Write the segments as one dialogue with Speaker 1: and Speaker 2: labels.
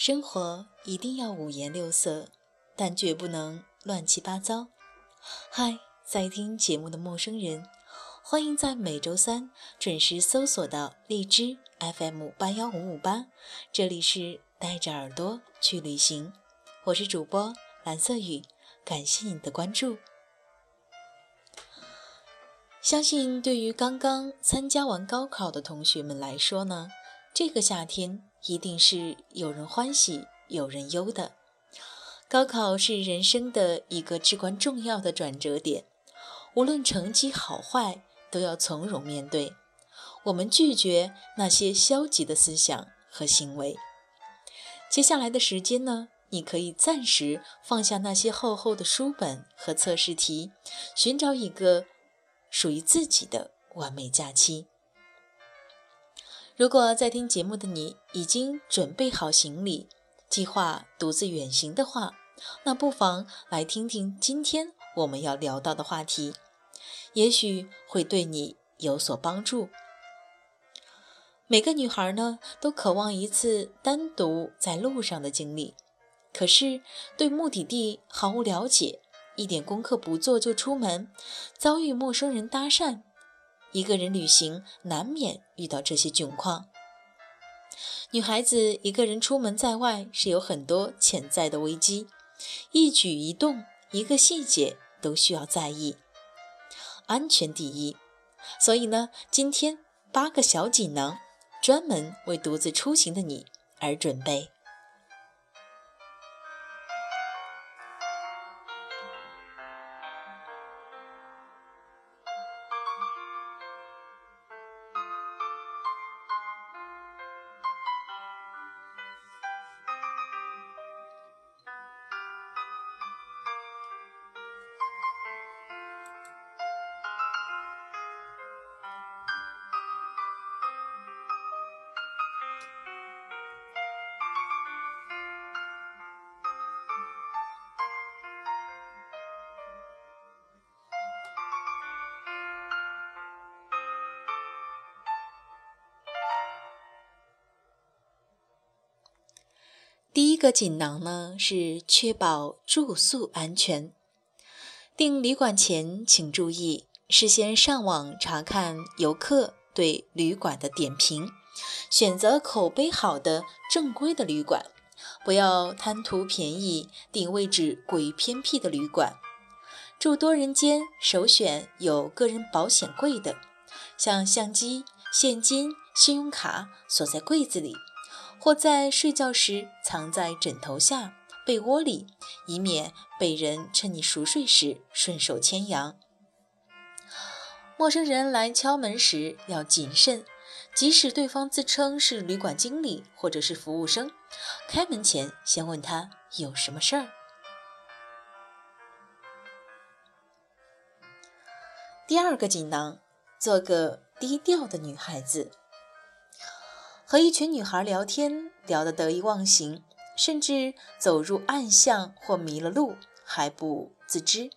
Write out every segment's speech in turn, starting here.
Speaker 1: 生活一定要五颜六色，但绝不能乱七八糟。嗨，在听节目的陌生人，欢迎在每周三准时搜索到荔枝 FM 八幺五五八，这里是带着耳朵去旅行，我是主播蓝色雨，感谢你的关注。相信对于刚刚参加完高考的同学们来说呢，这个夏天。一定是有人欢喜有人忧的。高考是人生的一个至关重要的转折点，无论成绩好坏，都要从容面对。我们拒绝那些消极的思想和行为。接下来的时间呢，你可以暂时放下那些厚厚的书本和测试题，寻找一个属于自己的完美假期。如果在听节目的你已经准备好行李，计划独自远行的话，那不妨来听听今天我们要聊到的话题，也许会对你有所帮助。每个女孩呢，都渴望一次单独在路上的经历，可是对目的地毫无了解，一点功课不做就出门，遭遇陌生人搭讪。一个人旅行难免遇到这些窘况。女孩子一个人出门在外是有很多潜在的危机，一举一动、一个细节都需要在意，安全第一。所以呢，今天八个小锦囊专门为独自出行的你而准备。第一个锦囊呢是确保住宿安全。订旅馆前，请注意事先上网查看游客对旅馆的点评，选择口碑好的正规的旅馆，不要贪图便宜订位置过于偏僻的旅馆。住多人间，首选有个人保险柜的，像相机、现金、信用卡锁在柜子里。或在睡觉时藏在枕头下、被窝里，以免被人趁你熟睡时顺手牵羊。陌生人来敲门时要谨慎，即使对方自称是旅馆经理或者是服务生，开门前先问他有什么事儿。第二个锦囊：做个低调的女孩子。和一群女孩聊天，聊得得意忘形，甚至走入暗巷或迷了路还不自知。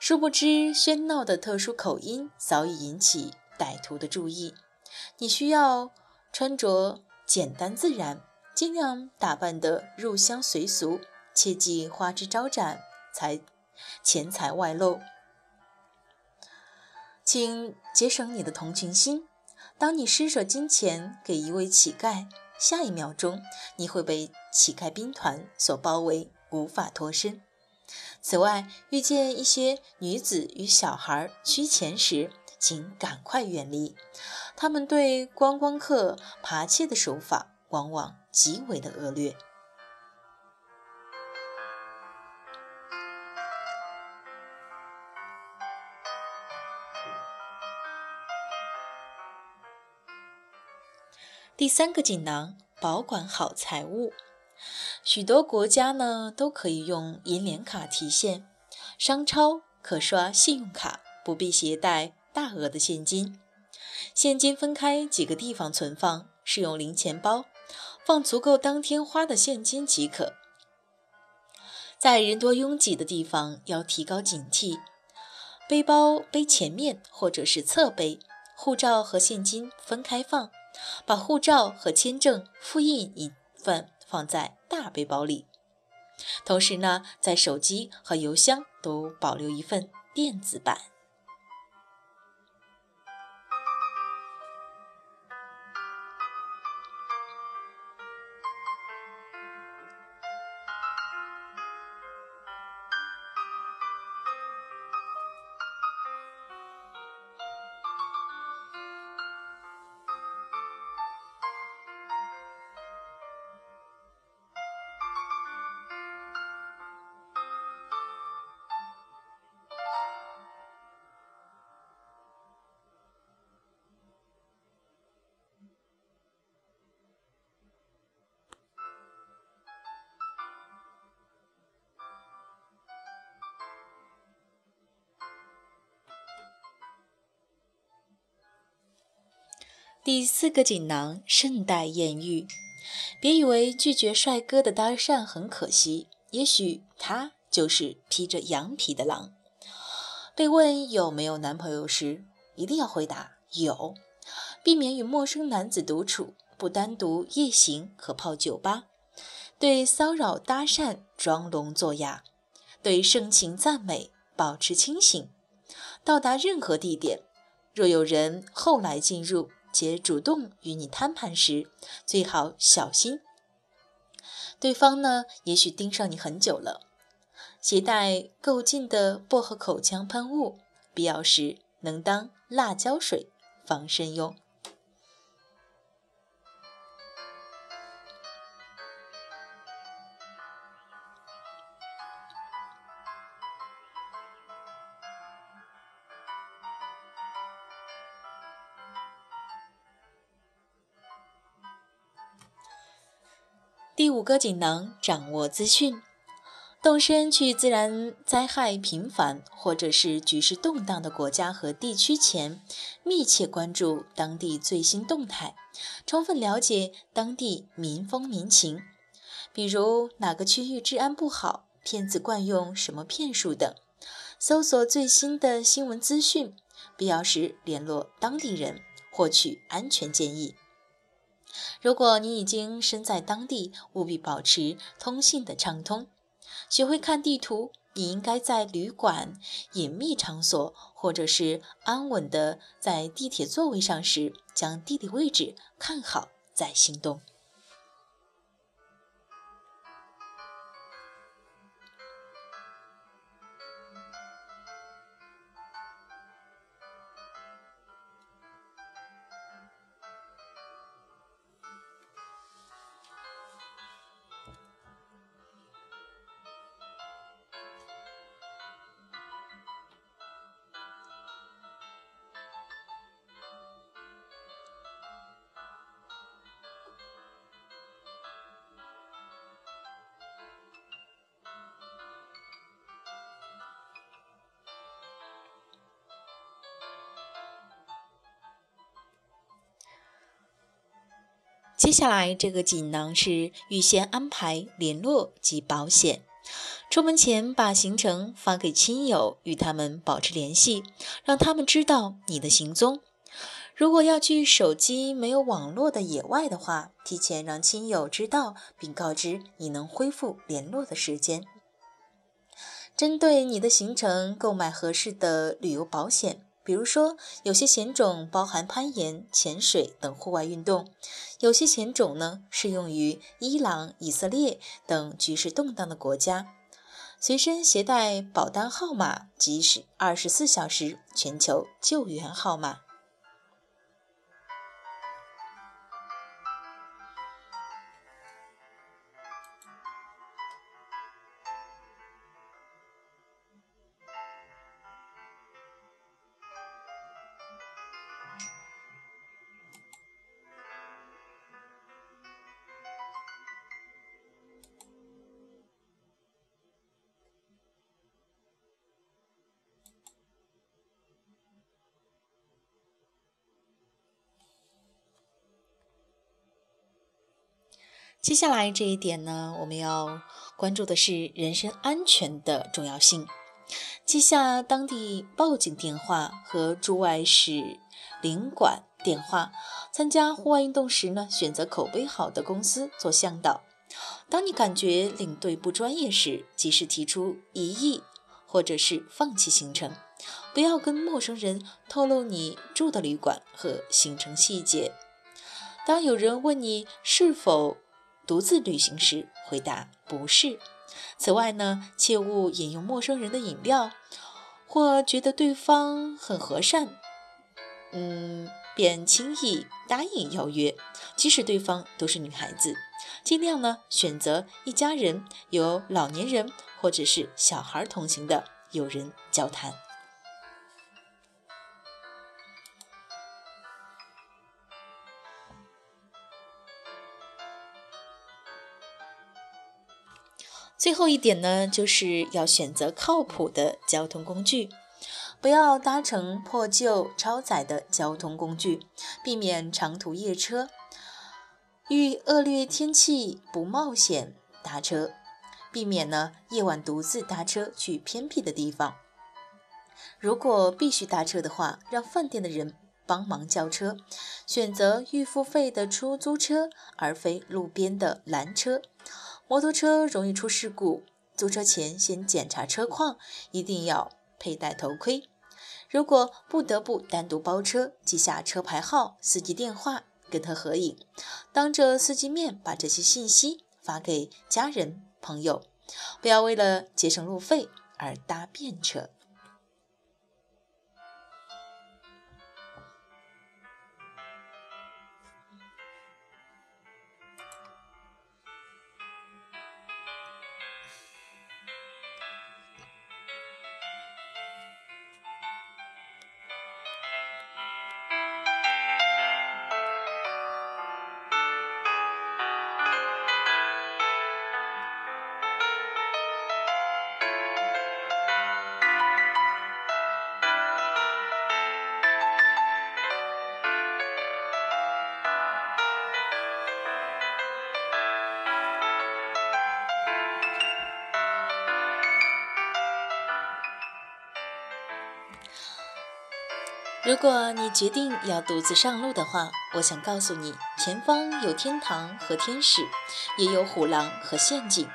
Speaker 1: 殊不知，喧闹的特殊口音早已引起歹徒的注意。你需要穿着简单自然，尽量打扮得入乡随俗，切忌花枝招展、财钱财外露。请节省你的同情心。当你施舍金钱给一位乞丐，下一秒钟你会被乞丐兵团所包围，无法脱身。此外，遇见一些女子与小孩趋钱时，请赶快远离。他们对观光客扒窃的手法往往极为的恶劣。第三个锦囊：保管好财物。许多国家呢都可以用银联卡提现，商超可刷信用卡，不必携带大额的现金。现金分开几个地方存放，使用零钱包，放足够当天花的现金即可。在人多拥挤的地方要提高警惕，背包背前面或者是侧背，护照和现金分开放。把护照和签证复印一份放在大背包里。同时呢，在手机和邮箱都保留一份电子版。第四个锦囊：慎待艳遇。别以为拒绝帅哥的搭讪很可惜，也许他就是披着羊皮的狼。被问有没有男朋友时，一定要回答有，避免与陌生男子独处，不单独夜行和泡酒吧。对骚扰搭讪装聋作哑，对盛情赞美保持清醒。到达任何地点，若有人后来进入。且主动与你摊牌时，最好小心。对方呢，也许盯上你很久了。携带够劲的薄荷口腔喷雾，必要时能当辣椒水防身用。第五个锦囊：掌握资讯，动身去自然灾害频繁或者是局势动荡的国家和地区前，密切关注当地最新动态，充分了解当地民风民情，比如哪个区域治安不好、骗子惯用什么骗术等，搜索最新的新闻资讯，必要时联络当地人，获取安全建议。如果你已经身在当地，务必保持通信的畅通。学会看地图，你应该在旅馆、隐秘场所，或者是安稳的在地铁座位上时，将地理位置看好再行动。接下来这个锦囊是预先安排联络及保险。出门前把行程发给亲友，与他们保持联系，让他们知道你的行踪。如果要去手机没有网络的野外的话，提前让亲友知道，并告知你能恢复联络的时间。针对你的行程购买合适的旅游保险。比如说，有些险种包含攀岩、潜水等户外运动；有些险种呢适用于伊朗、以色列等局势动荡的国家。随身携带保单号码，即是二十四小时全球救援号码。接下来这一点呢，我们要关注的是人身安全的重要性。记下当地报警电话和驻外使领馆电话。参加户外运动时呢，选择口碑好的公司做向导。当你感觉领队不专业时，及时提出异议，或者是放弃行程。不要跟陌生人透露你住的旅馆和行程细节。当有人问你是否独自旅行时，回答不是。此外呢，切勿饮用陌生人的饮料，或觉得对方很和善，嗯，便轻易答应邀约，即使对方都是女孩子。尽量呢选择一家人有老年人或者是小孩同行的，友人交谈。最后一点呢，就是要选择靠谱的交通工具，不要搭乘破旧超载的交通工具，避免长途夜车。遇恶劣天气不冒险搭车，避免呢夜晚独自搭车去偏僻的地方。如果必须搭车的话，让饭店的人帮忙叫车，选择预付费的出租车，而非路边的拦车。摩托车容易出事故，租车前先检查车况，一定要佩戴头盔。如果不得不单独包车，记下车牌号、司机电话，跟他合影，当着司机面把这些信息发给家人朋友，不要为了节省路费而搭便车。如果你决定要独自上路的话，我想告诉你，前方有天堂和天使，也有虎狼和陷阱。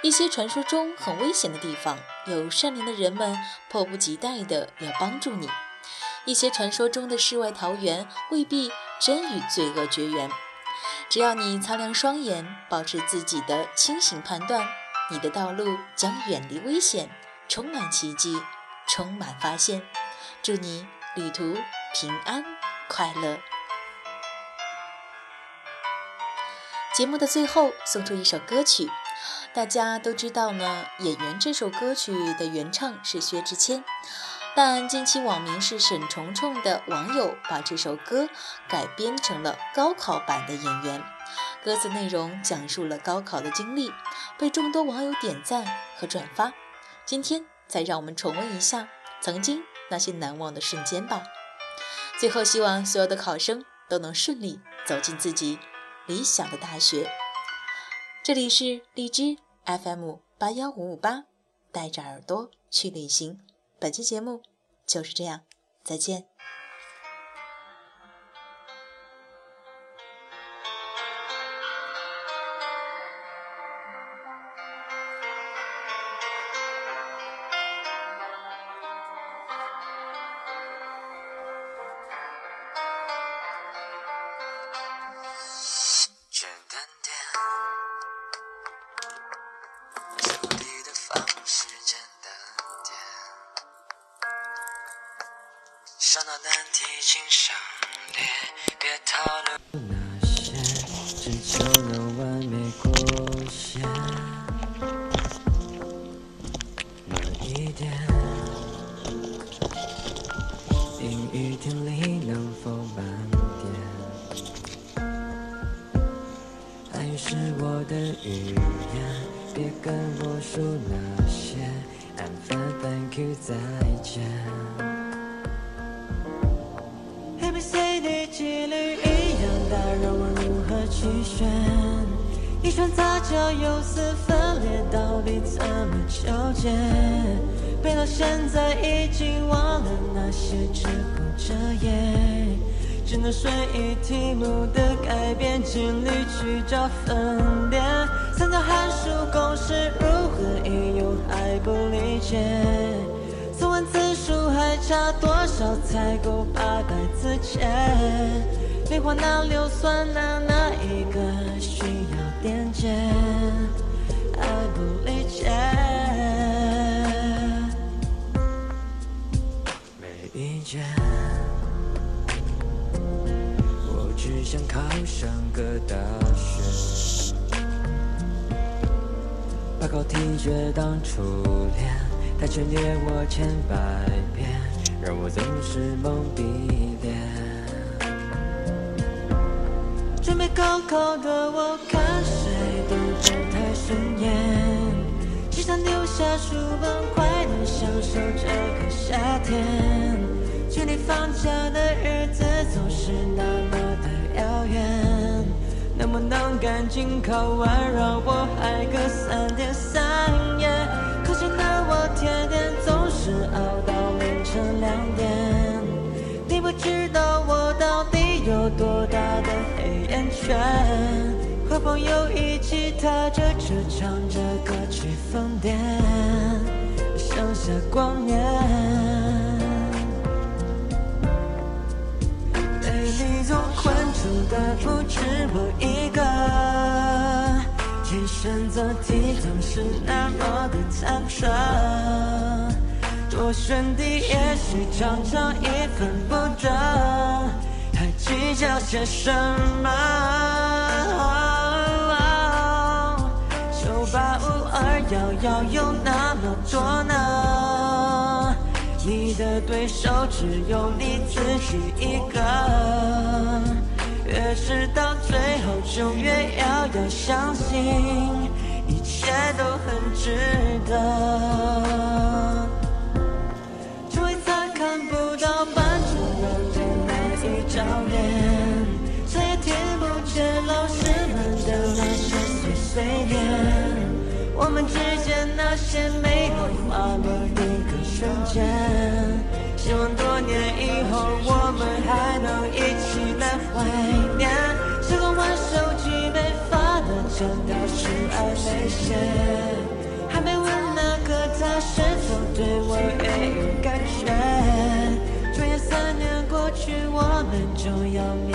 Speaker 1: 一些传说中很危险的地方，有善良的人们迫不及待的要帮助你。一些传说中的世外桃源未必真与罪恶绝缘。只要你擦亮双眼，保持自己的清醒判断，你的道路将远离危险，充满奇迹，充满发现。祝你！旅途平安快乐。节目的最后送出一首歌曲，大家都知道呢。演员这首歌曲的原唱是薛之谦，但近期网名是沈虫虫的网友把这首歌改编成了高考版的演员。歌词内容讲述了高考的经历，被众多网友点赞和转发。今天再让我们重温一下曾经。那些难忘的瞬间吧。最后，希望所有的考生都能顺利走进自己理想的大学。这里是荔枝 FM 八幺五五八，带着耳朵去旅行。本期节目就是这样，再见。
Speaker 2: 是我的语言，别跟我说那些。I'm fine, thank you，再见。A
Speaker 3: B C D 几率一
Speaker 2: 样大，让我
Speaker 3: 如何
Speaker 2: 去选一串杂交，由此分裂，到底怎么纠结？背到现在已经忘了那些只顾着夜，只能顺应题目的改变，尽力去找分点。三角函数公式如何应用还不理解，从问字数还差多少才够八百字节？变化哪硫酸钠哪一个需要电解？还不理解。没意见。只想考上个大学，把考题决当初恋，他却虐我千百遍，让我总是懵逼脸。准备高考的我，看谁都不太顺眼，只想丢下书本，快乐享受这个夏天。距离放假的日子总是那么遥远，能不能赶紧考完，让我嗨个三天三夜？可惜的我天天总是熬到凌晨两点，你不知道我到底有多大的黑眼圈，和朋友一起踏着车唱着歌去疯癫，剩下光年。住的不止我一个，其选择题总是那么的忐忑，多选题也许常常一分不得，还计较些什么？九八五二幺幺有那么多呢？你的对手只有你自己一个，越是到最后就越要要相信，一切都很值得。就会再看不到班主任的那一张脸，再也听不见老师们的那些碎碎念。我们之间那些没有话落一个瞬间，希望多年以后我觉。